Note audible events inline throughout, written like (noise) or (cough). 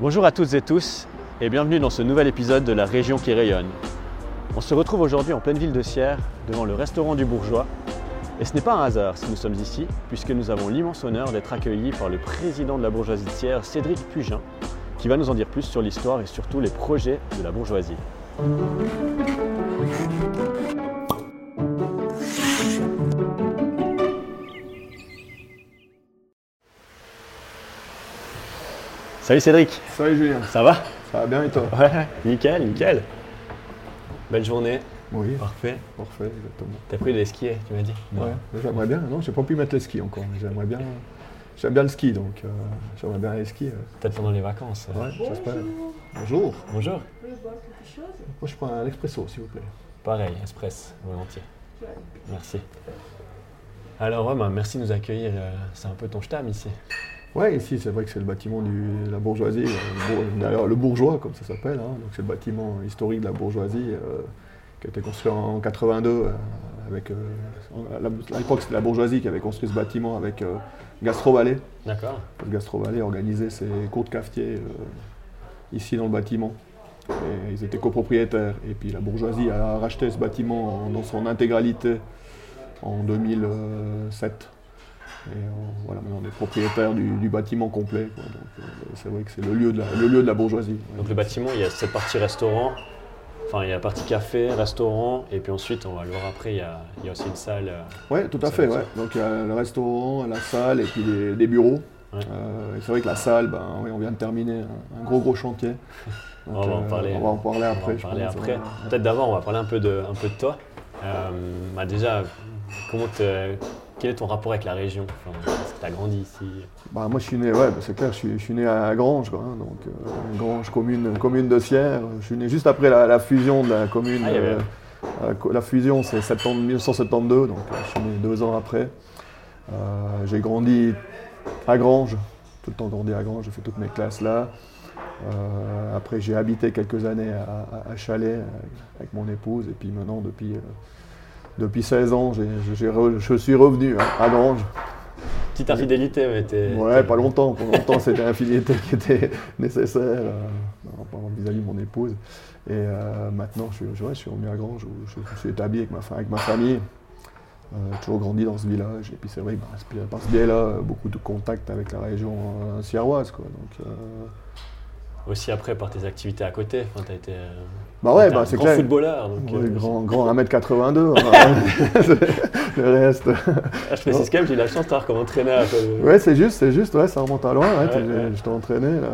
Bonjour à toutes et tous et bienvenue dans ce nouvel épisode de La Région qui rayonne. On se retrouve aujourd'hui en pleine ville de Sierre devant le restaurant du Bourgeois. Et ce n'est pas un hasard si nous sommes ici, puisque nous avons l'immense honneur d'être accueillis par le président de la bourgeoisie de Sierre, Cédric Pugin, qui va nous en dire plus sur l'histoire et surtout les projets de la bourgeoisie. Salut Cédric, Salut Julien, ça va? Ça va bien et toi? Ouais, nickel, nickel. Belle journée, Oui, parfait. parfait, exactement. T'as pris des skis, tu m'as dit? Ouais, j'aimerais bien, non, j'ai pas pu mettre les skis encore, mais j'aimerais bien, j'aime bien le ski, donc euh, j'aimerais bien aller skier. Peut-être pendant les vacances. Ouais, j'espère. Bonjour, Bonjour. moi je prends un expresso s'il vous plaît. Pareil, express, volontiers. Merci. Alors, ouais, bah, merci de nous accueillir. euh, C'est un peu ton stam ici. Ouais, ici c'est vrai que c'est le bâtiment de la bourgeoisie, euh, le le bourgeois comme ça s'appelle, hein, donc c'est le bâtiment historique de la bourgeoisie euh, qui a été construit en 82 euh, avec, euh, à l'époque c'était la bourgeoisie qui avait construit ce bâtiment avec Gastro Vallée. D'accord. Le Gastro Vallée organisait ses cours de cafetier euh, ici dans le bâtiment. Et ils étaient copropriétaires. Et puis la bourgeoisie a racheté ce bâtiment en- dans son intégralité en 2007. Et euh, voilà, maintenant on est propriétaire du, du bâtiment complet. quoi. Donc euh, c'est vrai que c'est le lieu de la, le lieu de la bourgeoisie. Donc, le bâtiment, il y a cette partie restaurant. Enfin, il y a la partie café, restaurant. Et puis ensuite, on va le voir après, il y a, il y a aussi une salle. euh, Oui, tout à fait. Ouais. Donc il y a le restaurant, la salle et puis des, des bureaux. Ouais. Euh, c'est vrai que la salle, ben, oui, on vient de terminer un, un gros gros chantier. On va en parler. On va en parler on va après. Peut-être d'abord, on va parler un peu de, un peu de toi. Euh, bah déjà, comment quel est ton rapport avec la région enfin, Est-ce que tu as grandi ici Bah, moi, je suis né, ouais, bah, c'est clair, je suis, je suis né à Grange, quoi, hein, donc euh, Grange, commune, commune de Sierre. Je suis né juste après la, la fusion de la commune. Ah, euh, la, fusion, c'est 70 1972, donc euh, je suis né deux ans après. J'ai grandi à Grange, tout le temps grandi à Grange, j'ai fait toutes mes classes là. Après, j'ai habité quelques années à, à- à Chalais euh, avec mon épouse, et puis maintenant, depuis, depuis 16 ans, re- je suis revenu hein, à Grange. Petite infidélité, mais t'es. Ouais, pas longtemps. Pour longtemps, c'était l'infidélité qui était nécessaire euh, vis-à-vis de mon épouse. Et euh, maintenant, je suis, je- ouais, je suis revenu à Grange où je, je suis établi avec ma, fa- avec ma famille. Euh, j'ai toujours grandi dans ce village. Et puis c'est vrai que biais- par ce biais-là, beaucoup de contacts avec la région euh, sierroise. Quoi. Donc, Aussi après par tes activités à côté. Enfin, t'as été. euh, bah ouais, bah, c'est grand clair. footballeur. Donc, Ouais, euh, grand, (laughs) grand 1m82. hein. (laughs) (laughs) le reste. Ah, je précise quand même, j'ai eu la chance de t'avoir comme entraîneur. euh, Ouais, c'est juste, c'est juste, ouais, ça remonte à loin. Ouais, Ouais, t'es- ouais. Je t'ai entraîné là,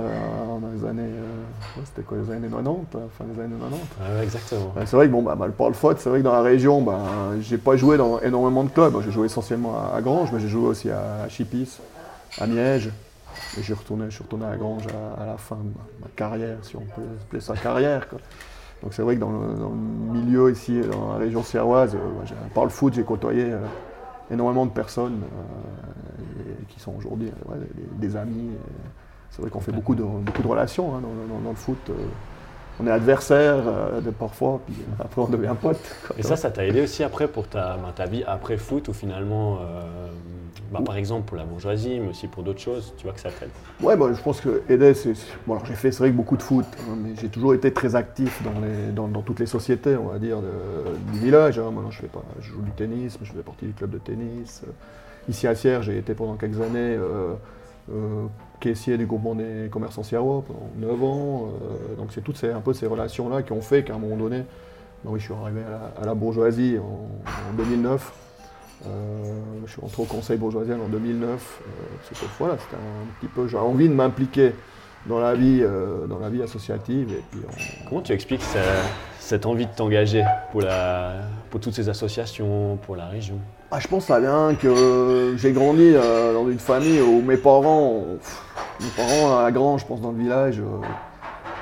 dans les années. euh, C'était quoi, les années 90, euh, fin des années 90. ouais, exactement. C'est vrai que bon, bah, par le faute, c'est vrai que dans la région, bah, j'ai pas joué dans énormément de clubs. J'ai joué essentiellement à, à Grange, mais j'ai joué aussi à, Chipis, à Miège. Et je suis retourné à Grange à, à la fin de ma, ma carrière, si on peut appeler ça carrière. quoi. Donc c'est vrai que dans le, dans le milieu ici, dans la région sierroise, euh, par le foot, j'ai côtoyé euh, énormément de personnes euh, et- qui sont aujourd'hui ouais, des, des amis. C'est vrai qu'on fait beaucoup de, beaucoup de relations hein, dans, dans- dans le foot. On est adversaires euh, de parfois, puis après on devient quoi. Et ça, ça t'a aidé aussi après pour ta, bah, ta vie après foot, ou finalement, euh, bah, par exemple pour la bourgeoisie, mais aussi pour d'autres choses, tu vois que ça t'aide? Ouais, bah, je pense que aider, c'est. Bon, alors j'ai fait, c'est vrai que beaucoup de foot, hein, mais j'ai toujours été très actif dans, les, dans, dans toutes les sociétés, on va dire, de- du village. hein. Maintenant, je fais pas, je joue du tennis, mais je fais partie du club de tennis. Ici à Sierre, j'ai été pendant quelques années euh, caissier du groupement des commerçants sierrois pendant 9 ans. euh, donc c'est toutes ces, un peu ces relations-là qui ont fait qu'à un moment donné, bah oui, je suis arrivé à la, bourgeoisie en, en 2009. Euh, je suis rentré au conseil bourgeoisien en 2009. Euh, voilà, c'était un petit peu, j'avais envie de m'impliquer dans la vie, euh, dans la vie associative. Et puis Comment tu expliques cette envie de t'engager pour, la, pour toutes ces associations, pour la région Ah, je pense ça vient que j'ai grandi euh, dans une famille où mes parents, mes parents à Grange, je pense dans le village, euh,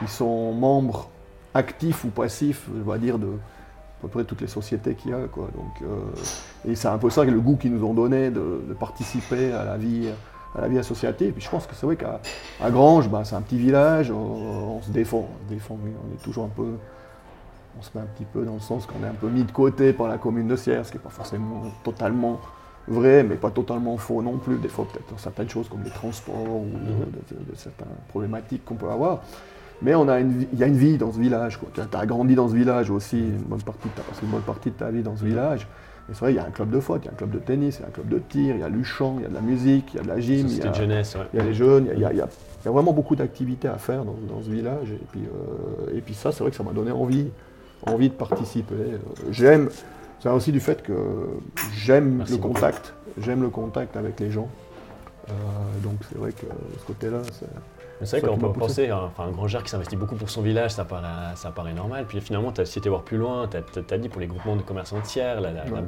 ils sont membres actifs ou passifs, je vais dire, de à peu près toutes les sociétés qu'il y a. Quoi. Donc, euh, et c'est un peu ça le goût qu'ils nous ont donné de, participer à la vie, à la vie associative. Puis je pense que c'est vrai qu'à à Grange, bah, c'est un petit village, on, se défend, on se défend, on est toujours un peu on se met un petit peu dans le sens qu'on est un peu mis de côté par la commune de Sierre, ce qui n'est pas forcément totalement vrai, mais pas totalement faux non plus. Des fois, peut-être certaines choses comme les transports ou Mhm. de, de- de certaines problématiques qu'on peut avoir. Mais on a une il y a une vie dans ce village. Tu as grandi dans ce village aussi, une bonne partie, tu as passé une bonne partie de ta vie dans ce Mhm. village. Et c'est vrai, il y a un club de foot, il y a un club de tennis, il y a un club de tir, il y a du chant, il y a de la musique, il y a de la gym, il y a, de jeunesse, ouais. il y a les jeunes, il y a, il y a- il y a vraiment beaucoup d'activités à faire dans, dans ce village. Et puis, euh, et puis ça, c'est vrai que ça m'a donné envie, envie de participer. J'aime, c'est aussi du fait que j'aime le contact, j'aime le contact avec les gens. Euh, donc c'est vrai que ce côté-là, c'est... C'est Ça vrai qu'on peut penser, hein, enfin, un grand gère qui s'investit beaucoup pour son village, ça paraît, ça paraît normal. Puis finalement, tu as si tu voir plus loin, tu as, dit pour les groupements de commerçants tiers, la, la- la Ouais.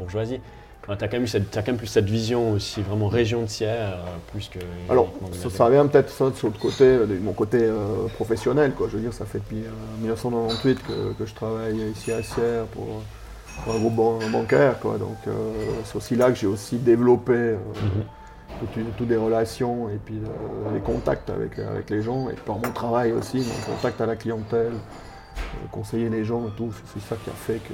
Tu as, quand même eu cette- t'as quand même plus cette vision aussi, vraiment région de tiers, euh, plus que. Alors, ça, ça vient peut-être ça de l'autre côté, euh, de mon côté euh, professionnel. Quoi. Je veux dire, ça fait depuis euh, 1998 que, que je travaille ici à Sierre pour, pour un groupe ban- bancaire. Quoi. Donc, euh, c'est aussi là que j'ai aussi développé Mhm. toutes, toutes des relations et puis les contacts avec, avec les gens. Et par mon travail aussi, mon contact à la clientèle, conseiller les gens et tout. C'est ça qui a fait que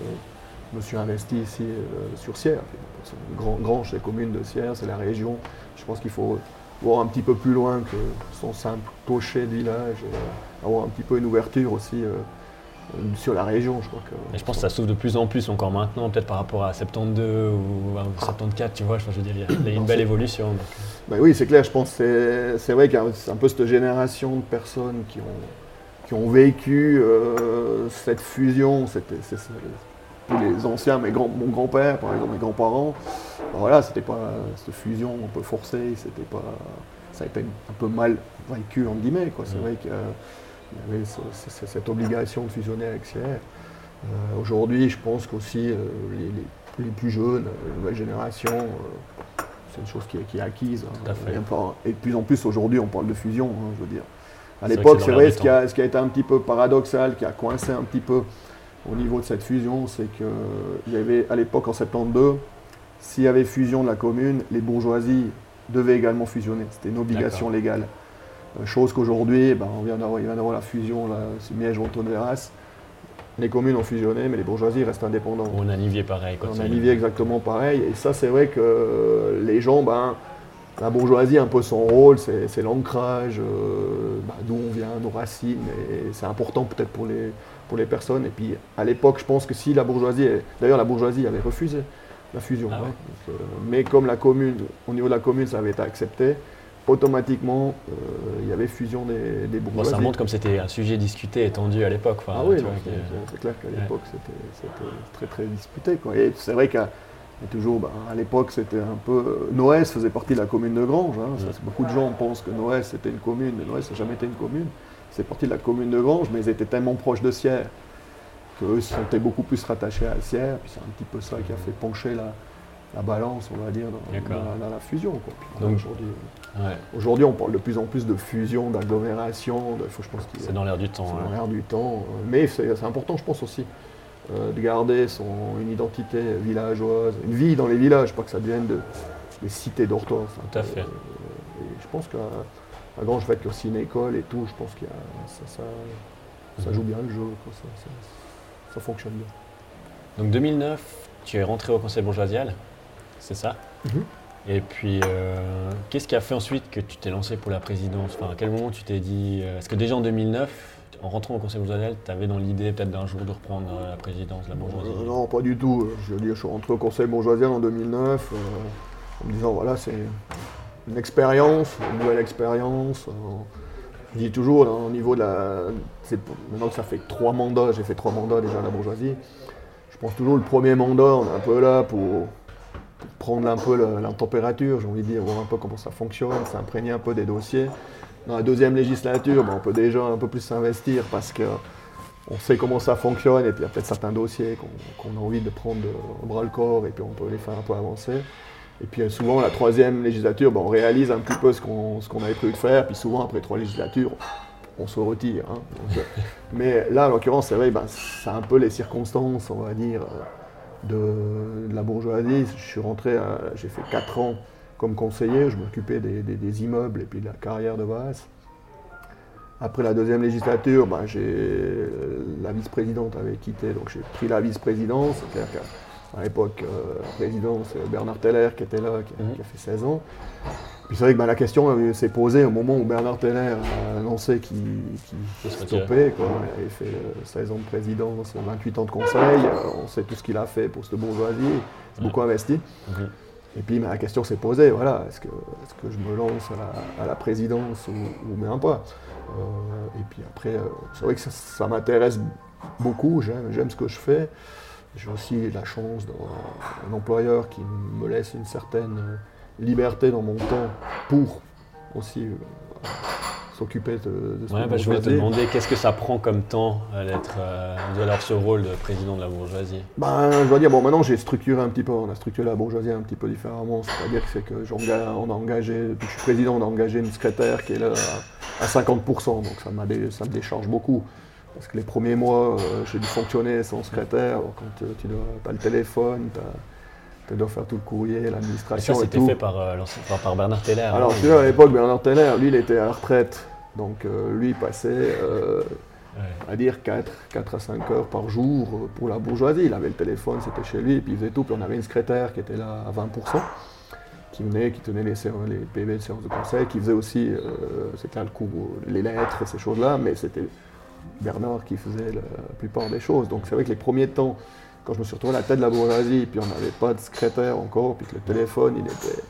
je me suis investi ici euh, sur Sierre. C'est une grand, Grange, c'est la commune de Sierre, c'est la région. Je pense qu'il faut voir un petit peu plus loin que son simple clocher de village, et avoir un petit peu une ouverture aussi euh, euh, sur la région. Je crois que, Et je pense que ça s'ouvre de plus en plus encore maintenant, peut-être par rapport à 72 ou à 74, tu vois. Enfin, je veux dire, il y a- une Non, belle évolution. donc. Ben oui, c'est clair, je pense que c'est- vrai qu'il y a c'est un peu cette génération de personnes qui ont, qui ont vécu euh, cette fusion, tous les anciens, mes grands, mon grand-père, par exemple, mes grands-parents, ben voilà, c'était pas cette fusion un peu forcée, c'était pas, ça a été un peu mal vécu, en guillemets, quoi. C'est Mm. vrai qu'il y avait ce- ce- cette obligation de fusionner avec Sierre. Euh, Aujourd'hui, je pense qu'aussi euh, les, les- les plus jeunes, euh, la nouvelle génération, euh, c'est une chose qui est, qui est acquise. hein. Tout à fait. Et, et de plus en plus aujourd'hui, on parle de fusion, hein, je veux dire. À l'époque, que c'est vrai, ce qui, a, ce qui a été un petit peu paradoxal, qui a coincé un petit peu au niveau de cette fusion, c'est qu'il y avait à l'époque, en 72, s'il y avait fusion de la commune, les bourgeoisies devaient également fusionner. C'était une obligation légale. Euh, Chose qu'aujourd'hui, ben, on vient d'avoir, il vient d'avoir la fusion, c'est miège Anton Veras. Les communes ont fusionné, mais les bourgeoisies restent indépendantes. On a Nivier pareil. On a exactement pareil. Et ça, c'est vrai que euh, les gens, ben, la bourgeoisie, un peu son rôle, c'est c'est l'ancrage, euh, ben, d'où on vient, nos racines. Et c'est important peut-être pour les, pour les personnes. Et puis, à l'époque, je pense que si la bourgeoisie, d'ailleurs, la bourgeoisie avait refusé la fusion. Ah hein. Donc, euh, mais comme la commune, au niveau de la commune, ça avait été accepté, automatiquement, euh, il y avait fusion des, des Bon, ça montre comme c'était un sujet discuté, étendu à l'époque. enfin, Ah oui, c'est clair qu'à l'époque c'était c'était très très disputé. Quoi. Et c'est vrai qu'à et toujours, ben, à l'époque c'était un peu. Noès faisait partie de la commune de Grange. hein. Ça, Mm. beaucoup de gens pensent que Noès c'était une commune, mais Noès n'a jamais été une commune. C'est parti de la commune de Grange, mais ils étaient tellement proches de Sierre qu'eux se sentaient beaucoup plus rattachés à Sierre. Puis c'est un petit peu ça qui a fait pencher la, la balance, on va dire, dans, la, dans la fusion. Donc- aujourd'hui, ouais, on parle de plus en plus de fusion, d'agglomération. c'est dans l'air du temps. c'est dans l'air du temps. euh, Mais c'est important, je pense aussi, euh, de garder son, une identité villageoise, une vie dans les villages, pas que ça devienne de- des cités dortoirs. enfin, Tout à fait. euh, et je pense qu'à à Grange, je vais être aussi une école et tout, je pense que ça, ça, ça Mhm. joue bien le jeu, quoi, ça, fonctionne bien. Donc 2009, tu es rentré au conseil bourgeoisial, c'est ça? Mhm. Et puis, euh, qu'est-ce qui a fait ensuite que tu t'es lancé pour la présidence? Enfin, À quel moment tu t'es dit. euh, Est-ce que déjà en 2009, en rentrant au conseil bourgeoisial, tu avais dans l'idée peut-être d'un jour de reprendre euh, la présidence de la bourgeoisie? Euh, non, pas du tout. Je veux dire, je suis rentré au conseil bourgeoisien en 2009 euh, en me disant voilà, c'est une expérience, une nouvelle expérience. euh, je dis toujours, hein, au niveau de la. Maintenant que ça fait trois mandats, j'ai fait trois mandats déjà à la bourgeoisie. Je pense toujours le premier mandat, on est un peu là pour, prendre un peu la, température, j'ai envie de dire, voir un peu comment ça fonctionne, s'imprégner un peu des dossiers. Dans la deuxième législature, ben, on peut déjà un peu plus s'investir parce que on sait comment ça fonctionne et puis il y a peut-être certains dossiers qu'on qu'on a envie de prendre au bras le corps et puis on peut les faire un peu avancer. Et puis euh, souvent, la troisième législature, ben, on réalise un petit peu ce qu'on avait prévu de faire, puis souvent, après trois législatures, on se retire. hein. Euh, mais là, en l'occurrence, c'est vrai, ben, c'est un peu les circonstances, on va dire, euh, de, la bourgeoisie. Je suis rentré, j'ai fait quatre ans comme conseiller, je m'occupais des, des- immeubles et puis de la carrière de base. Après la deuxième législature, ben, la vice-présidente avait quitté, donc j'ai pris la vice-présidence. À l'époque, euh, président, c'est Bernard Teller qui était là, qui, a- Mhm. qui a fait 16 ans. Puis c'est vrai que ben, la question euh, s'est posée au moment où Bernard Teller a annoncé qu'il retirait. stoppait. Quoi. Il avait fait euh, 16 ans de présidence, 28 ans de conseil. euh, on sait tout ce qu'il a fait pour cette bourgeoisie. Il s'est Ouais. beaucoup investi. Mhm. Et puis ben, la question s'est posée, voilà, est-ce que, je me lance à la, à la présidence ou, ou même pas? Euh, Et puis après, euh, c'est vrai que ça, ça m'intéresse beaucoup, j'aime ce que je fais. J'ai aussi la chance d'avoir un employeur qui me laisse une certaine euh, liberté dans mon temps pour aussi euh, s'occuper de, de ce Ouais, bah, je voulais te demander qu'est-ce que ça prend comme temps à l'être, euh, d'avoir ce rôle de président de la bourgeoisie? Ben, je dois dire, bon, maintenant j'ai structuré un petit peu, on a structuré la bourgeoisie un petit peu différemment. C'est-à-dire que c'est que on a engagé, depuis que je suis président, on a engagé une secrétaire qui est là à, à 50%, donc ça me décharge beaucoup. Parce que les premiers mois, euh, j'ai dû fonctionner sans secrétaire. Quand euh, tu as le téléphone, tu dois faire tout le courrier, ça, l'administration et, c'était fait par, euh, par- Bernard Teller. Alors, hein. tu vois, à l'époque, Bernard Teller, lui, il était à la retraite. Donc, euh, lui, il passait Ouais. à dire 4, 4 à 5 heures par jour pour la bourgeoisie. Il avait le téléphone, c'était chez lui, et puis il faisait tout. Puis on avait une secrétaire qui était là à 20%, qui venait, qui tenait les, les PV de séances de conseil, qui faisait aussi, euh, c'était là le coup, les lettres, ces choses-là, mais c'était Bernard qui faisait la plupart des choses. Donc c'est vrai que les premiers temps, quand je me suis retrouvé à la tête de la bourgeoisie, puis on n'avait pas de secrétaire encore, puis que le téléphone, il était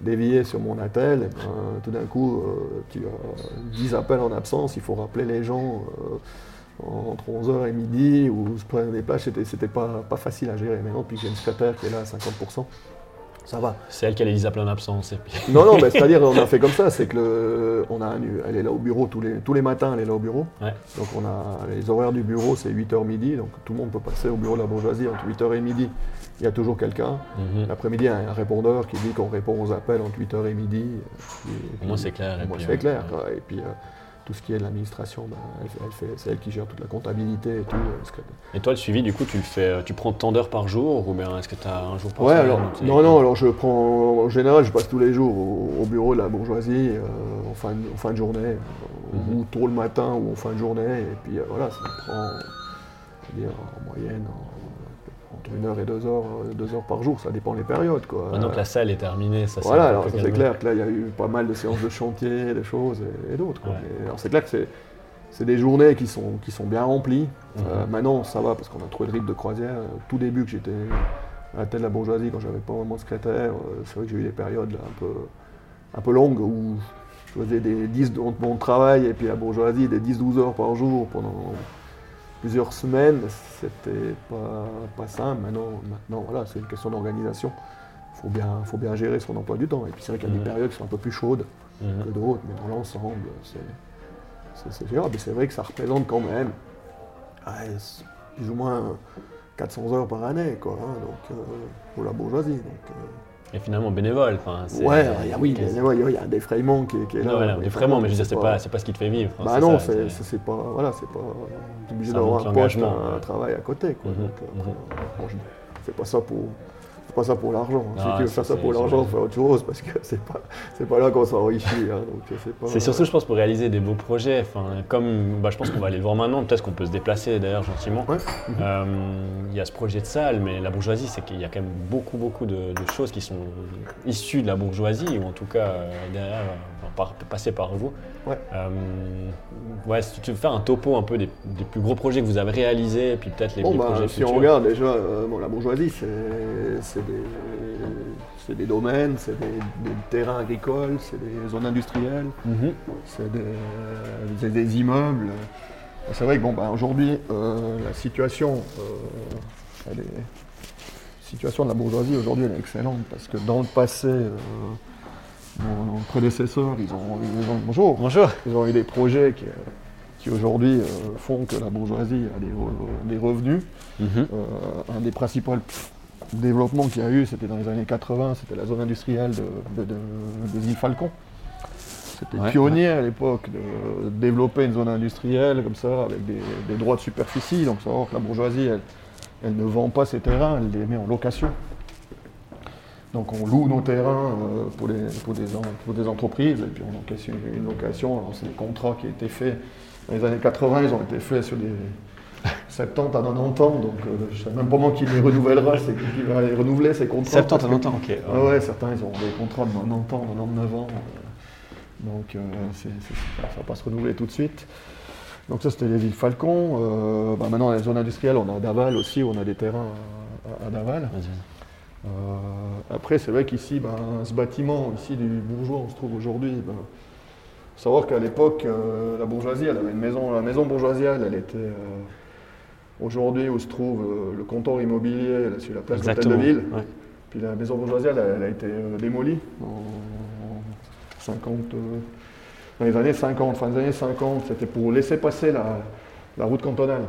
dévié sur mon attel, et ben, tout d'un coup, euh, tu as 10 appels en absence, il faut rappeler les gens euh, entre 11h et midi, ou se prendre des plages, c'était, pas, pas facile à gérer. Maintenant, que j'ai une secrétaire qui est là à 50%, ça va. C'est elle qui allait les appeler en absence. Et puis... (laughs) Non, non, mais c'est-à-dire, on a (laughs) fait comme ça, c'est que le- on a elle est là au bureau tous les, tous les matins, elle est là au bureau. Ouais. Donc on a les horaires du bureau, c'est 8h midi, donc tout le monde peut passer au bureau de la bourgeoisie entre 8h et midi. Il y a toujours quelqu'un. Mhm. L'après-midi, il y a un répondeur qui dit qu'on répond aux appels entre 8h et midi. Et Au moins, c'est clair, puis, c'est euh, clair. ouais. Et puis, euh, tout ce qui est de l'administration, ben, elle, fait- elle fait- c'est elle qui gère toute la comptabilité et tout. euh, que- Et toi, le suivi, du coup, tu le fais, euh, tu prends tant d'heures par jour ou bien est-ce que tu as un jour par Ouais, alors, non, non, alors je prends, en général, je passe tous les jours au, au bureau de la bourgeoisie, euh, en, fin de, en fin de journée, Mhm. ou tôt le matin ou en fin de journée, et puis euh, voilà, ça me prend, je veux dire, en moyenne, en- entre une heure et deux heures, euh, deux heures par jour, ça dépend des périodes, quoi. Maintenant que la salle est terminée, ça Voilà, alors c'est clair que là, il y a eu pas mal de séances de chantier, des choses et, et d'autres. Ouais. Alors c'est clair que c'est, des journées qui sont, qui sont bien remplies. Mhm. Euh, maintenant, ça va parce qu'on a trouvé le rythme de croisière. Au tout début que j'étais à la tête de la bourgeoisie, quand j'avais pas vraiment de secrétaire, euh, c'est vrai que j'ai eu des périodes là, un, peu, un peu longues où je faisais des 10 de mon travail et puis la bourgeoisie des 10-12 heures par jour pendant plusieurs semaines. C'était pas, pas simple. Maintenant, maintenant voilà, c'est une question d'organisation. Il faut bien, faut bien gérer son emploi du temps. Et puis c'est vrai qu'il y a des périodes qui sont un peu plus chaudes que d'autres, mais dans l'ensemble, c'est, gérable. Et c'est vrai que ça représente quand même ouais, c'est plus ou moins 400 heures par année, quoi, hein, donc, euh, pour la bourgeoisie. Donc, euh, Et finalement bénévole. enfin, ouais, il y a- oui, il y a- un défraiement qui, est- qui est là. Non, voilà, mais je veux dire, c'est pas, c'est pas ce qui te fait vivre. Bah non, c'est, pas, voilà, c'est pas, obligé d'avoir un poste, un, ouais. travail à côté, quoi. Mhm, donc, euh, mhm. bon, je fais pas ça pour, pas ça pour l'argent. hein. Ah, si tu veux faire ça pour l'argent, faire autre chose, parce que c'est pas, c'est pas là qu'on s'enrichit. Hein, c'est surtout, je pense, pour réaliser des beaux projets. Enfin, comme bah, je pense qu'on va aller le voir maintenant, peut-être qu'on peut se déplacer d'ailleurs gentiment. Ouais. Euh, Il y a ce projet de salle, mais la bourgeoisie, c'est qu'il y a quand même beaucoup, beaucoup de, de choses qui sont issues de la bourgeoisie, ou en tout cas euh, derrière, euh, par, passées par vous. Ouais. Euh, ouais, si tu veux faire un topo un peu des, des plus gros projets que vous avez réalisés, et puis peut-être les, Bon, les bah, projets si futurs. on regarde déjà, euh, bon, la bourgeoisie, c'est des, c'est des domaines, c'est des, des terrains agricoles, c'est des zones industrielles, Mhm. c'est des, des immeubles. C'est vrai que bon, bah, aujourd'hui, euh, la situation, euh, elle est- la situation de la bourgeoisie aujourd'hui, elle est excellente parce que dans le passé, euh, nos, nos prédécesseurs, ils ont, ils ont- bonjour, Bonjour. ils ont eu des projets qui, euh, qui aujourd'hui euh, font que la bourgeoisie a des, re- des revenus. Mhm. Euh, un des principaux développements qu'il y a eu, c'était dans les années 80, c'était la zone industrielle de, de- de- des îles Falcon. C'était Ouais, pionnier à l'époque de développer une zone industrielle comme ça, avec des, des droits de superficie. Donc savoir que la bourgeoisie, elle, elle ne vend pas ses terrains, elle les met en location. Donc on loue nos terrains euh, pour, les, pour, des, en- pour des entreprises, et puis on encaisse une, une location. Alors c'est des contrats qui ont été faits dans les années 80, ils ont été faits sur des, (laughs) 70 à 90 ans, donc euh, je ne sais même pas moi qui les renouvellera, c'est qui va les renouveler ces contrats. 70 à parce que- 90 ans, ok. Ah ouais, certains ils ont des contrats de 90 ans, 99 ans. euh, Donc euh, ça ne va pas se renouveler tout de suite. Donc ça c'était les villes Falcon. Bah, maintenant les zones industrielles, on a Daval aussi, on a des terrains à, à Daval. Vas-y. Euh, après c'est vrai qu'ici, ben, ce bâtiment ici du bourgeois, on se trouve aujourd'hui. ben, faut savoir qu'à l'époque, euh, la bourgeoisie, elle avait une maison, la maison bourgeoisiale, elle était euh, aujourd'hui où se trouve le comptoir immobilier, là, sur la place d'Hôtel de Exactement. Ville. Ouais. Puis la maison bourgeoisiale, elle, elle a été démolie en 50, euh, dans les années 50, fin des années 50. C'était pour laisser passer la, la route cantonale.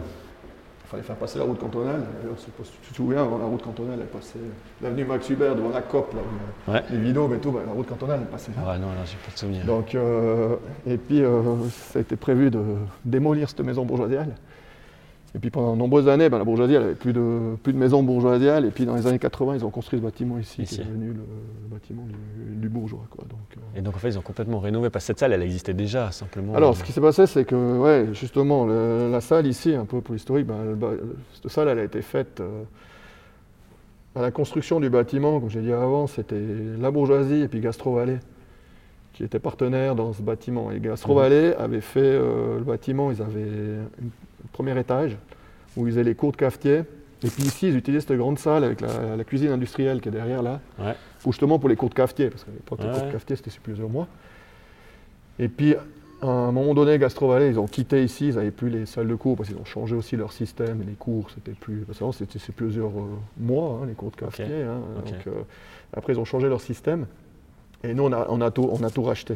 Il fallait faire passer la route cantonale. D'ailleurs, je sais pas si tu te souviens, avant la route cantonale, elle passait l'avenue Max Hubert devant la COP, là, Ouais. les vidéos et tout, ben, la route cantonale, elle passait là. Ah ouais, non, là, j'ai pas de souvenir. Donc, euh, et puis, euh, ça a été prévu de démolir cette maison bourgeoisiale. Et puis pendant de nombreuses années, ben, la bourgeoisie, elle avait plus de, plus de maison bourgeoisiale. Et puis dans les années 80, ils ont construit ce bâtiment ici, Ici. qui est devenu le, le bâtiment du, du bourgeois. Quoi. Donc, euh, Et donc en fait, ils ont complètement rénové parce que cette salle, elle existait déjà simplement. Alors, ce qui s'est passé, c'est que, ouais, justement, le- la salle ici, un peu pour l'historique, ben, cette salle, elle a été faite euh, à la construction du bâtiment, comme j'ai dit avant, c'était la bourgeoisie et puis Gastro Vallée qui étaient partenaires dans ce bâtiment. Et Gastro Mhm. Vallée avait fait euh, le bâtiment, ils avaient un premier étage où ils faisaient les cours de cafetier. Et puis ici, ils utilisaient cette grande salle avec la, la cuisine industrielle qui est derrière là, Ouais. pour justement pour les cours de cafetier, parce qu'à l'époque, les Ouais. cours de cafetier, c'était sur plusieurs mois. Et puis, à un moment donné, Gastro Vallée, ils ont quitté ici, ils n'avaient plus les salles de cours, parce qu'ils ont changé aussi leur système, et les cours, c'était plus... Parce que c'était plusieurs euh, mois, hein, les cours de cafetier. hein. Donc, euh, après, ils ont changé leur système, et nous, on a, on a, tout, on a tout racheté.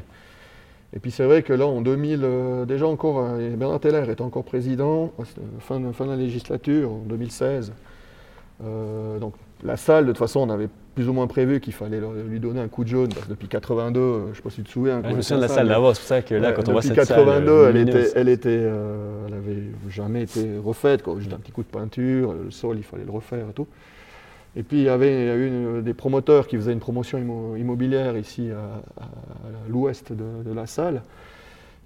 Et puis c'est vrai que là, en 2000, euh, déjà encore, euh, Bernard Teller était encore président, euh, c'était fin de, fin de la législature, en 2016. Euh, donc la salle, de toute façon, on avait plus ou moins prévu qu'il fallait lui donner un coup de jaune, parce que depuis 82, euh, je ne sais pas si tu te souviens. Je me souviens de la salle d'avant, c'est pour ça que là, Ouais, quand on voit depuis cette salle. 82, euh, elle, lumineuse, était, elle, était, euh, elle avait jamais été refaite, quoi. juste un petit coup de peinture, le sol, il fallait le refaire et tout. Et puis il y avait une- des promoteurs qui faisaient une promotion immo- immobilière ici à, l'ouest de, de la salle,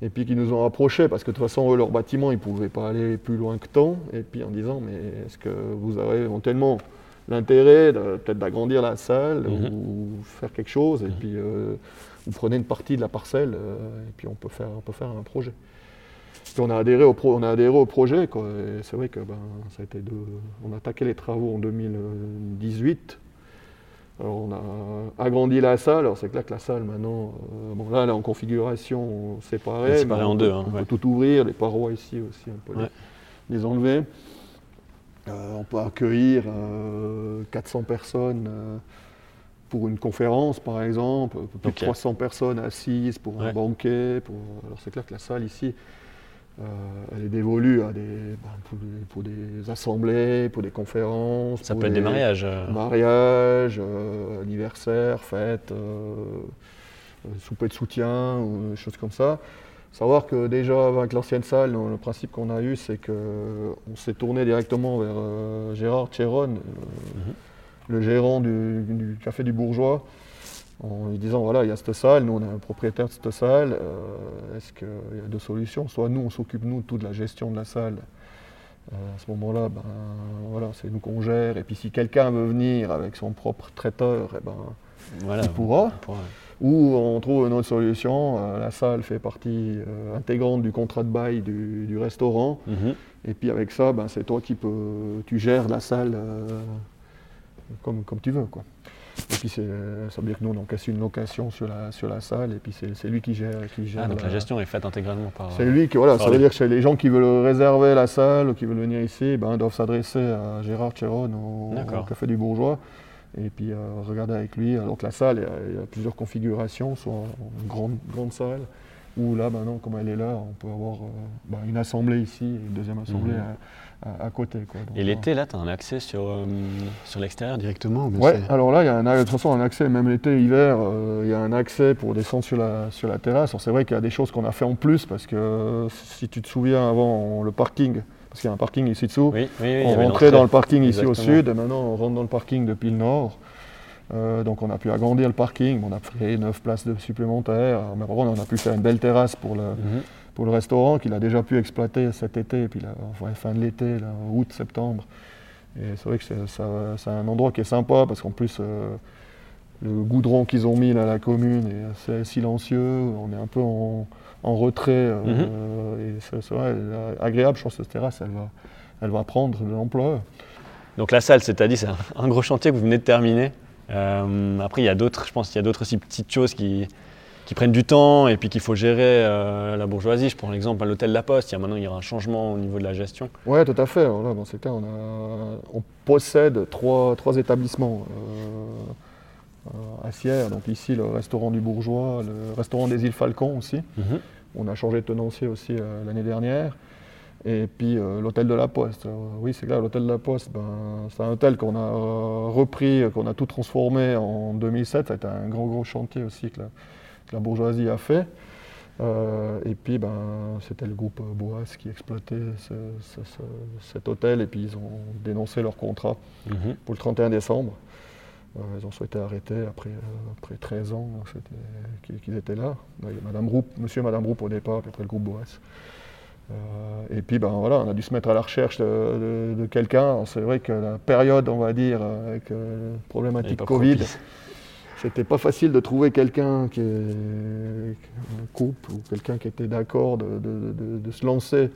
et puis qui nous ont approchés parce que de toute façon, eux, leur bâtiment, ils ne pouvaient pas aller plus loin que tant, et puis en disant, mais est-ce que vous avez éventuellement l'intérêt peut-être d'agrandir la salle Mhm. ou faire quelque chose, et Mhm. puis euh, vous prenez une partie de la parcelle, euh, et puis on peut faire, on peut faire un projet. On a adhéré au, pro- on a adhéré au projet, quoi, et c'est vrai que ben, ça a été de, on a attaqué les travaux en 2018. Alors on a agrandi la salle, alors c'est clair que la salle maintenant, euh, bon là elle est en configuration séparée, séparée en peut- deux, hein, on peut tout ouvrir, les parois ici aussi, on peut les- Ouais. les, enlever. Euh, on peut accueillir euh, 400 personnes euh, pour une conférence par exemple, plus Ok. de 300 personnes assises pour un banquet. Pour... Alors c'est clair que la salle ici, euh, elle est dévolue à des, ben, pour, des, pour des assemblées, pour des conférences. Ça peut être des mariages. euh, Mariage, euh, anniversaire, fête, euh, souper de soutien, ou des choses comme ça. Savoir que déjà avec l'ancienne salle, le principe qu'on a eu, c'est qu'on s'est tourné directement vers Gérard Chéron, euh, le gérant du, du Café du Bourgeois, en lui disant voilà, il y a cette salle, nous on est un propriétaire de cette salle, euh, est-ce qu'il y a deux solutions? Soit nous on s'occupe nous de toute la gestion de la salle, euh, à ce moment-là, ben, voilà, c'est nous qu'on gère, et puis si quelqu'un veut venir avec son propre traiteur, eh ben, voilà, il pourra. on pourra, ouais. ou on trouve une autre solution, euh, la salle fait partie intégrante du contrat de bail du, du restaurant, Mhm. et puis avec ça, ben, c'est toi qui peux, tu gères la salle comme, comme tu veux. Quoi. Et puis c'est- ça veut dire que nous on encaisse une location sur la, sur la salle, et puis c'est lui qui gère. Qui gère Ah, donc la gestion est faite intégralement par. C'est lui qui, voilà, ça veut dire que les gens qui veulent réserver la salle ou qui veulent venir ici, ben, doivent s'adresser à Gérard Chéron au, Café du Bourgeois et puis euh, regarder avec lui. Alors que la salle, il y a, il y a plusieurs configurations, soit une grande, grande salle, ou là, ben non, comme elle est là, on peut avoir euh, ben, une assemblée ici et une deuxième assemblée Mhm. à, à- à côté. Quoi. Donc, Et euh, l'été, là, tu as un accès sur, euh, sur l'extérieur directement ou bien Ouais, c'est- alors là, il y a un, de toute façon un accès, même l'été, hiver, euh, il y a un accès pour descendre sur la, sur la terrasse. Alors, C'est vrai qu'il y a des choses qu'on a fait en plus parce que euh, si tu te souviens avant, le parking, parce qu'il y a un parking ici dessous, Oui, oui, oui. on rentrait dans le parking ici au sud et maintenant on rentre dans le parking depuis le nord. Euh, donc on a pu agrandir le parking, on a créé 9 places de supplémentaires. Mais on a pu faire une belle terrasse pour, le, Mhm. pour le restaurant qu'il a déjà pu exploiter cet été, et puis la enfin, fin de l'été, là, août, septembre. Et c'est vrai que c'est, un endroit qui est sympa parce qu'en plus, euh, le goudron qu'ils ont mis là, à la commune est assez silencieux. On est un peu en, en retrait. euh, Mhm. et c'est, vrai, agréable, je pense que cette terrasse, elle va, elle va prendre de l'ampleur. Donc la salle, c'est-à-dire, c'est un gros chantier que vous venez de terminer. Euh, après, il y a d'autres, je pense qu'il y a d'autres aussi petites choses qui, qui prennent du temps et puis qu'il faut gérer euh, la bourgeoisie. Je prends l'exemple à l'hôtel La Poste. Il y a maintenant, il y aura un changement au niveau de la gestion. Oui, tout à fait. Alors là, dans ces cas, on, a- on possède trois, trois établissements euh, à Sierre. Donc ici, le restaurant du Bourgeois, le restaurant des îles Falcon aussi. On a changé de tenancier aussi l'année dernière. Et puis euh, l'hôtel de la Poste. Euh, oui, c'est clair, l'hôtel de la Poste, ben, c'est un hôtel qu'on a euh, repris, qu'on a tout transformé en 2007. Ça a été un gros, gros chantier aussi que la, que la bourgeoisie a fait. Et puis, ben, c'était le groupe Boas qui exploitait ce- ce- ce- cet hôtel. Et puis, ils ont dénoncé leur contrat Mhm. pour le 31 décembre. Ils ont souhaité arrêter après, après 13 ans qu'ils étaient là. Il y a Madame monsieur et Madame Roup au départ, puis après le groupe Boas. Euh, et puis ben, voilà, on a dû se mettre à la recherche de, de- de quelqu'un. C'est vrai que la période, on va dire, avec euh, problématique Covid, c'était pas facile de trouver quelqu'un qui est un couple ou quelqu'un qui était d'accord de, se lancer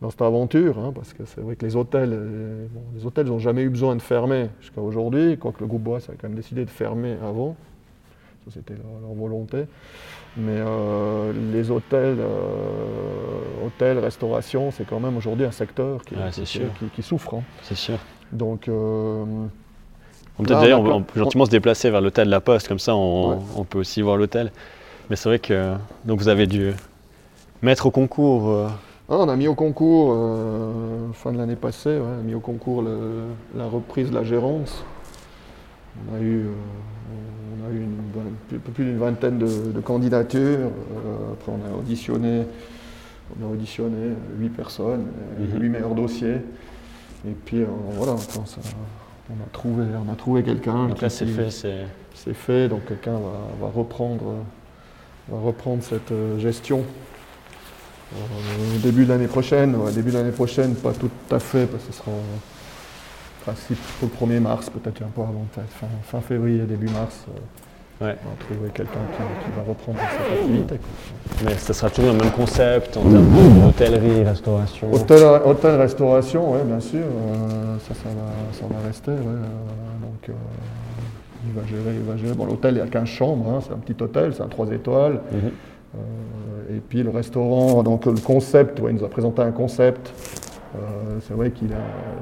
dans cette aventure, hein, parce que c'est vrai que les hôtels, euh, bon, les hôtels n'ont jamais eu besoin de fermer jusqu'à aujourd'hui, quoique le groupe Bois a quand même décidé de fermer avant. C'était leur, leur volonté. Mais euh, les hôtels, euh, hôtels, restauration, c'est quand même aujourd'hui un secteur qui, Ouais, c'est qui- sûr. qui- qui souffre. hein. C'est sûr. Donc, euh, On peut d'ailleurs, on on, on gentiment se déplacer vers l'hôtel de la Poste, comme ça on, Ouais. peut aussi voir l'hôtel. Mais c'est vrai que donc vous avez dû mettre au concours. euh, Ah, on a mis au concours, fin de l'année passée, ouais, on a mis au concours le- la reprise de la gérance. On a eu, euh, on a eu une, un peu plus d'une vingtaine de, de candidatures. euh, après, on a auditionné, on a auditionné huit personnes, euh, Mhm. meilleurs dossiers. Et puis, voilà, ça- on a trouvé, on a trouvé quelqu'un. donc là c'est fait, c'est fait, donc quelqu'un va, va reprendre, va reprendre cette gestion euh, au début de l'année prochaine. Ouais, début de l'année prochaine, pas tout à fait, parce que ce sera principe pour le 1er mars, peut-être un peu avant, peut-être fin, fin février, début mars. euh, Ouais. On va trouver quelqu'un qui, qui va reprendre cette activité. Mais ça sera toujours le même concept en termes d'hôtellerie, restauration. Hôtel, hôtel, restauration, oui, bien sûr, euh, ça, ça va, ça va rester. ouais, euh, donc, euh, il va gérer, il va gérer. Bon, l'hôtel, il y a 15 chambres, hein, c'est un petit hôtel, c'est un 3 étoiles. Mhm. Euh, et puis le restaurant, donc le concept, ouais, il nous a présenté un concept. Euh, c'est vrai qu'il a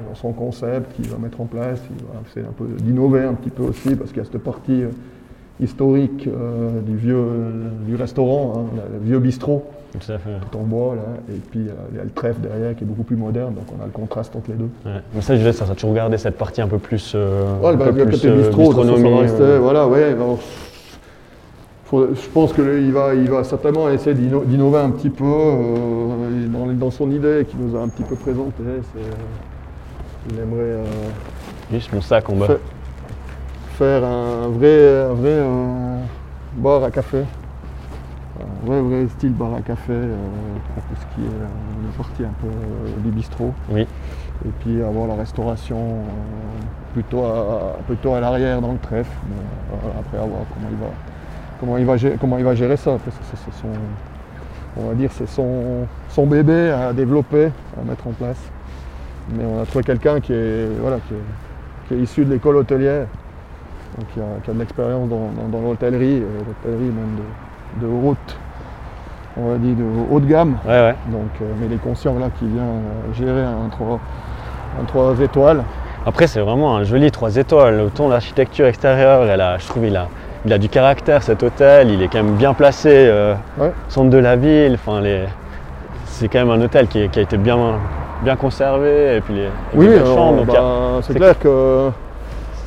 dans son concept qu'il va mettre en place, il va essayer un peu d'innover un petit peu aussi, parce qu'il y a cette partie euh, historique euh, du vieux du restaurant, hein, le vieux bistrot Tout à fait. tout en bois là, et puis euh, il y a le trèfle derrière qui est beaucoup plus moderne, donc on a le contraste entre les deux. Ouais. Mais ça, je disais, ça sera toujours garder cette partie un peu plus. Ouais, un bah, peu bistrot, ça voilà, ouais. faut- je pense qu'il va, il va certainement essayer d'inno- d'innover un petit peu dans, son idée qu'il nous a un petit peu présentée. c'est, euh, il aimerait euh, Juste mon sac en bas. Faire un vrai, un vrai bar à café. Un vrai, vrai style bar à café, euh, pour tout ce qui est une partie un peu du bistrot. Oui. Et puis avoir la restauration euh, plutôt, à, plutôt à l'arrière dans le trèfle. Mais, euh, après avoir comment il va, comment il va, gérer, comment il va gérer ça. Parce que c'est c'est son, on va dire, c'est son, son bébé à développer, à mettre en place. Mais on a trouvé quelqu'un qui est, voilà, qui est, qui est issu de l'école hôtelière, donc qui a, qui a de l'expérience dans, dans- dans l'hôtellerie, euh, l'hôtellerie même de, de haute, on va dire de haut de gamme. Ouais, ouais. Donc, euh, mais il est conscient là, qu'il vient euh, gérer un 3, un étoiles. Après, c'est vraiment un joli 3 étoiles. Autant l'architecture extérieure, elle a, je trouve il a, il a du caractère cet hôtel. Il est quand même bien placé, euh, Ouais. centre de la ville. Enfin, les... C'est quand même un hôtel qui, a été bien, bien conservé. Et puis les, et Oui, les chambres, a- bah, c'est clair que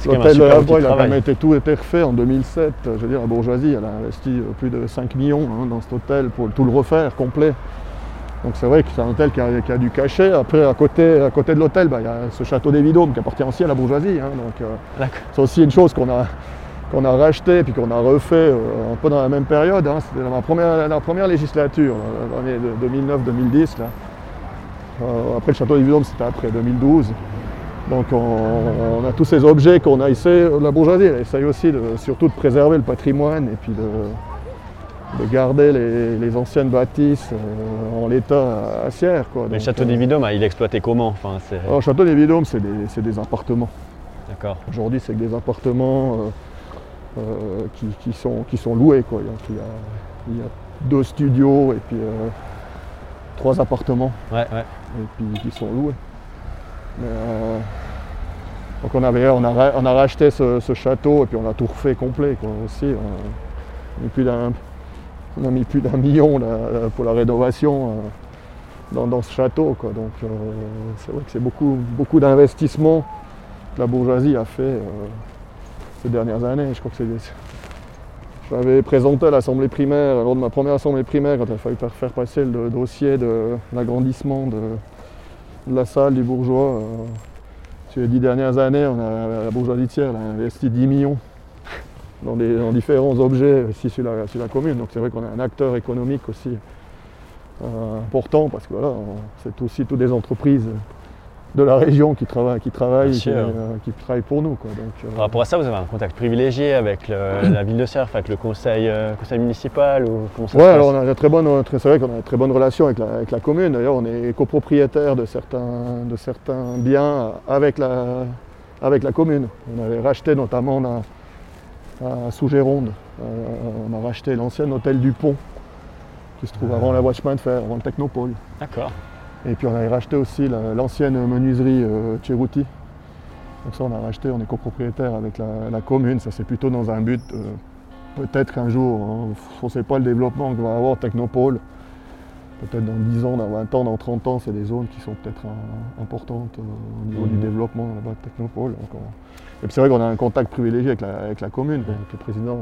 l'hôtel Bois, il a quand même été tout été refait en 2007. Je veux dire, la bourgeoisie, elle a investi euh, plus de 5 millions hein, dans cet hôtel pour tout le refaire complet. Donc c'est vrai que c'est un hôtel qui a, qui a du cachet. Après, à côté, à côté de l'hôtel, bah, il y a ce château des Vidômes qui appartient aussi à la bourgeoisie. hein. donc euh, c'est aussi une chose qu'on a, qu'on a racheté puis qu'on a refait euh, un peu dans la même période. hein. C'était dans ma première, la première législature, là, l'année de 2009-2010. là. Euh, après le château des Vidômes, c'était après 2012. Donc on, on a tous ces objets qu'on a ici. La bourgeoisie elle essaye aussi de, surtout de préserver le patrimoine et puis de, de garder les, les anciennes bâtisses euh, en l'état à Sierre. quoi. Mais le château euh, des Vidômes, il est exploité comment enfin, alors, le château des Vidômes, c'est des, c'est des appartements. D'accord. Aujourd'hui, c'est que des appartements euh, qui, qui sont, qui sont loués. Quoi. Il, y a, il y a deux studios et puis euh, trois appartements Ouais, ouais. et puis qui sont loués. Mais, euh, donc on, avait, on, a, on a racheté ce, ce château et puis on a tout refait complet quoi, aussi. On a mis plus d'un, on a mis plus d'un million là, pour la rénovation dans, dans ce château. Quoi. Donc c'est vrai que c'est beaucoup, beaucoup d'investissements que la bourgeoisie a fait ces dernières années. Je crois que c'est je l'avais présenté à l'assemblée primaire, lors de ma première assemblée primaire, quand il a fallu faire- passer le dossier de l'agrandissement de, la salle du bourgeois. euh, sur les dix dernières années, on a, la bourgeoisie elle a investi 10 millions dans, des- différents objets ici sur la, sur la commune. Donc c'est vrai qu'on est un acteur économique aussi euh, important parce que voilà, c'est aussi toutes des entreprises de la région qui travaillent, qui sûr. euh, qui travaillent pour nous. Quoi. Donc, euh, Par rapport à ça, vous avez un contact privilégié avec le- (clears throat) la ville de Sierre, avec le conseil, euh, conseil municipal ou passe alors on a une très bonne, très- c'est vrai qu'on a une très bonne relation avec la, avec la commune. D'ailleurs, on est copropriétaire de certains, de certains biens avec la, avec la commune. On avait racheté notamment à Sous-Géronde, on a racheté l'ancien hôtel du Pont, qui se trouve avant la voie chemin de fer, avant le Technopole. D'accord. Et puis on avait racheté aussi la- l'ancienne menuiserie euh. Donc ça on a racheté, on est copropriétaire avec la, la commune, ça c'est plutôt dans un but, euh, peut-être qu'un jour, hein, on ne sait pas le développement que va avoir Technopole. Peut-être dans 10 ans, dans 20 ans, dans 30 ans, c'est des zones qui sont peut-être euh, importantes euh, au niveau du Mhm. développement là-bas de Technopole. Donc, on- Et puis c'est vrai qu'on a un contact privilégié avec la, avec la commune, avec le président.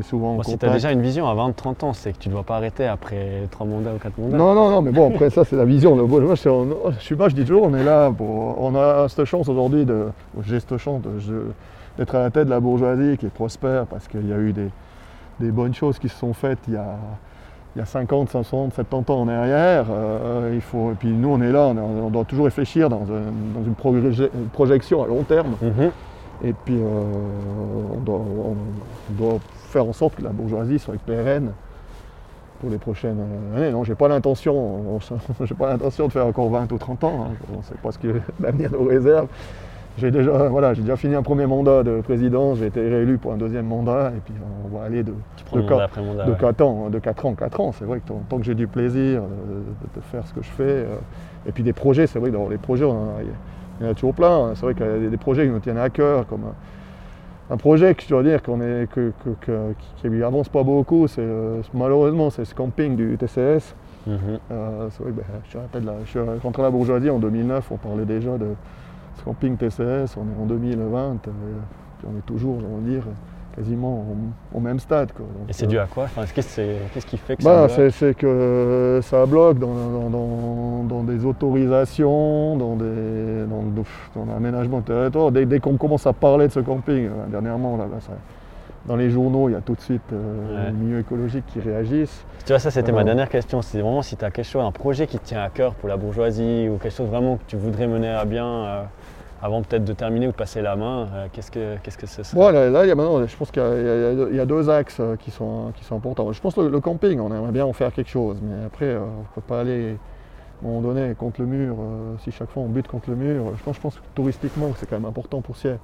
Souvent Bon, si tu as déjà une vision à 20-30 ans, c'est que tu ne dois pas arrêter après 3 mandats ou 4 mandats. Non, non, non, mais bon, après ça, c'est la vision. Le- Moi, je, suis en- je suis pas, je dis toujours, on est là pour. On a cette chance aujourd'hui de. J'ai cette chance d'être à la tête de la bourgeoisie qui est prospère parce qu'il y a eu des, des bonnes choses qui se sont faites il y a, il y a 50, 60, 70 ans en arrière. Euh, il faut, et puis nous, on est là, on, doit toujours réfléchir dans, un- dans une, proje- une projection à long terme. Mhm. Et puis, euh, on, doit, on doit faire en sorte que la bourgeoisie soit pérenne pour les prochaines euh, années. Non, j'ai pas l'intention, on- (laughs) j'ai pas l'intention de faire encore 20 ou 30 ans. hein. On ne sait pas ce que (laughs) l'avenir nous réserve. J'ai déjà, voilà, j'ai déjà fini un premier mandat de président, j'ai été réélu pour un deuxième mandat, et puis on va aller de, de, mandat quatre- après mandat. de ouais. 4 ans, de 4 ans, 4 ans. C'est vrai que tant, tant que j'ai du plaisir euh, de, faire ce que je fais, euh, et puis des projets, c'est vrai que dans les projets, on en a- il y en a toujours plein. hein. C'est vrai qu'il y a des- des projets qui nous tiennent à cœur, comme un, projet que je dois dire qu'on est, que, que- que- qui qui avance pas beaucoup, c'est euh, malheureusement c'est ce camping du TCS. Mhm. Euh, vrai ben, je, suis rappelle, là, je suis rentré à la bourgeoisie en 2009, on parlait déjà de ce camping TCS, on est en 2020, euh, on est toujours, on va dire, quasiment au, au même stade. quoi. Donc, Et c'est euh, dû à quoi? Enfin, Qu'est-ce qui fait que bah, ça c'est, c'est que ça bloque dans, dans- dans- dans des autorisations, dans, des, dans, l'aménagement de territoire. Dès, dès qu'on commence à parler de ce camping, euh, dernièrement, là, là, ça- dans les journaux, il y a tout de suite euh, Ouais. les milieux écologiques qui réagissent. Tu vois, ça c'était ma Euh, dernière question. C'est vraiment si tu as quelque chose, un projet qui te tient à cœur pour la bourgeoisie ou quelque chose vraiment que tu voudrais mener à bien euh, avant peut-être de terminer ou de passer la main, euh, qu'est-ce que qu'est-ce que ce serait? Bon, là, là, il y a maintenant, je pense qu'il y a, y y deux axes euh, qui sont, qui sont importants. Je pense que le, le camping, on aimerait bien en faire quelque chose, mais après, euh, on ne peut pas aller à un moment donné contre le mur. euh, si chaque fois on bute contre le mur, je pense, je pense que touristiquement, c'est quand même important pour Sierre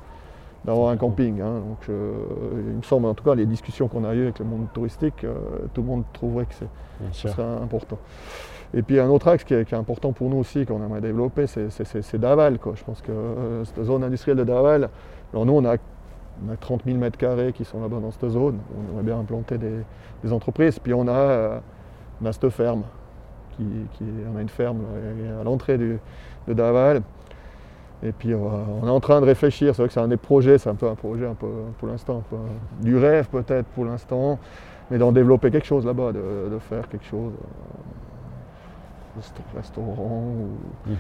d'avoir un camping. hein. Donc, il me semble, en tout cas, les discussions qu'on a eues avec le monde touristique, tout le monde trouverait que c'est important. Et puis un autre axe qui est, important pour nous aussi, qu'on aimerait développer, c'est, Daval. Je pense que euh, cette zone industrielle de Daval, alors nous on a, on a 30 000 mètres carrés qui sont là-bas dans cette zone. On aimerait bien implanter des, entreprises. Puis on a, euh, cette ferme. Qui, qui- on a une ferme là, à l'entrée de Daval. Et puis euh, on est en train de réfléchir. C'est vrai que c'est un des projets, c'est un peu un projet un peu, pour l'instant, du rêve peut-être pour l'instant, mais d'en développer quelque chose là-bas, de faire quelque chose. Restaurant ou,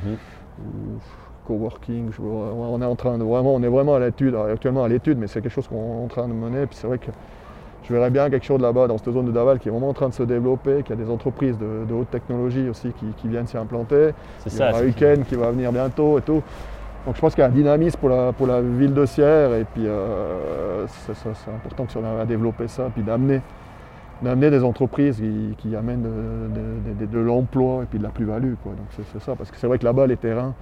ou coworking. Je- on est en train de vraiment, on est vraiment à l'étude, actuellement à l'étude, mais c'est quelque chose qu'on est en train de mener. Puis c'est vrai que je verrais bien quelque chose là-bas, dans cette zone de Daval, qui est vraiment en train de se développer, qu'il y a des entreprises de, de haute technologie aussi qui, qui viennent s'y implanter. C'est Il y c'est- Weekend qui va venir bientôt et tout. Donc je pense qu'il y a un dynamisme pour la, pour la ville de Sierre et puis euh, c'est important que si on arrive à développer ça, puis d'amener d'amener des entreprises qui, qui amènent de, de- de- de l'emploi et puis de la plus-value. quoi. Donc c'est ça, parce que c'est vrai que là-bas, les terrains,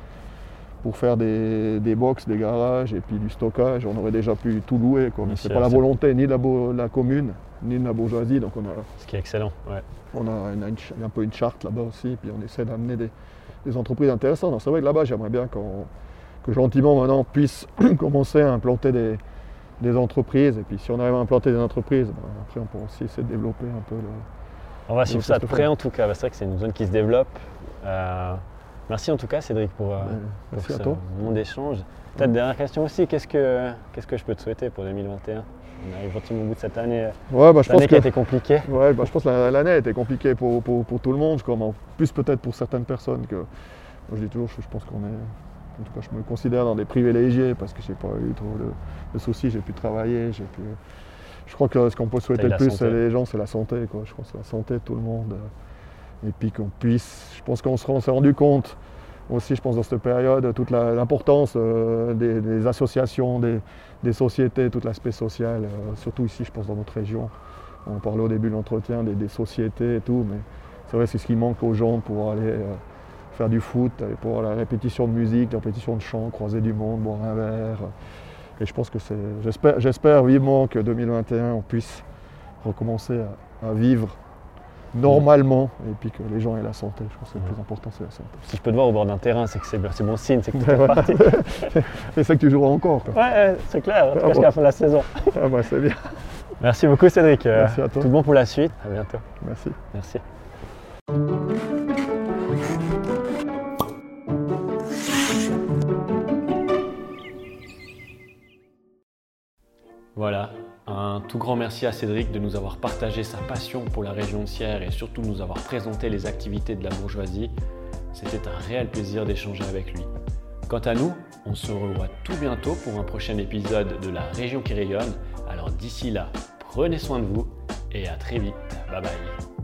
pour faire des, des box, des garages et puis du stockage, on aurait déjà pu tout louer. quoi. Mais Bien c'est sûr, pas la volonté ni de la, commune, ni de la bourgeoisie. Donc on a, Ce qui est excellent. Ouais. on a, une, une ch- un peu une charte là-bas aussi, puis on essaie d'amener des, des entreprises intéressantes. C'est vrai que là-bas, j'aimerais bien qu'on- que gentiment maintenant on puisse (clears throat) commencer à implanter des, des entreprises. Et puis si on arrive à implanter des entreprises, ben, après on peut aussi essayer de développer un peu le, On va suivre ça de près en tout cas. C'est vrai que c'est une zone qui se développe. Euh, merci en tout cas Cédric pour, euh, Ouais, pour ce toi. monde d'échange. Peut-être dernière question aussi, qu'est-ce que, qu'est-ce que je peux te souhaiter pour 2021 On arrive gentiment au bout de cette année, Ouais, bah, je pense l'année qui que a été compliquée. Ouais, bah, je pense que la- l'année a été compliquée pour, pour- pour tout le monde, comme en plus peut-être pour certaines personnes. Que, moi, je dis toujours, je pense qu'on est, en tout cas, je me considère dans des privilégiés parce que j'ai pas eu trop de, de soucis, j'ai pu travailler, j'ai pu. Je crois que ce qu'on peut souhaiter le plus les gens, c'est la santé, quoi. Je crois que c'est la santé de tout le monde. euh, Et puis qu'on puisse, je pense qu'on s'est rendu compte aussi, je pense, dans cette période, toute l'importance euh, des, des associations, des, des sociétés, tout l'aspect social, euh, surtout ici, je pense, dans notre région. On parlait au début de l'entretien des, des sociétés et tout, mais c'est vrai c'est ce qui manque aux gens pour aller euh, faire du foot, aller pour la répétition de musique, la répétition de chant, croiser du monde, boire un verre. Et je pense que c'est. J'espère, j'espère vivement que 2021 on puisse recommencer à, à vivre normalement et puis que les gens aient la santé. Je pense que le plus important c'est la santé. Si je peux te voir au bord d'un terrain, c'est que c'est, c'est bon signe, c'est que tu es parti. C'est ça que tu joueras encore. quoi. Ouais, c'est clair, Ah bon. jusqu'à la fin de la saison. Ah bah, c'est bien. Merci beaucoup Cédric. Euh, Merci à toi. Tout le bon pour la suite. À bientôt. Merci. Merci. Tout grand merci à Cédric de nous avoir partagé sa passion pour la région de Sierre et surtout de nous avoir présenté les activités de la bourgeoisie. C'était un réel plaisir d'échanger avec lui. Quant à nous, on se revoit tout bientôt pour un prochain épisode de La Région qui rayonne. Alors d'ici là, prenez soin de vous et à très vite. Bye bye.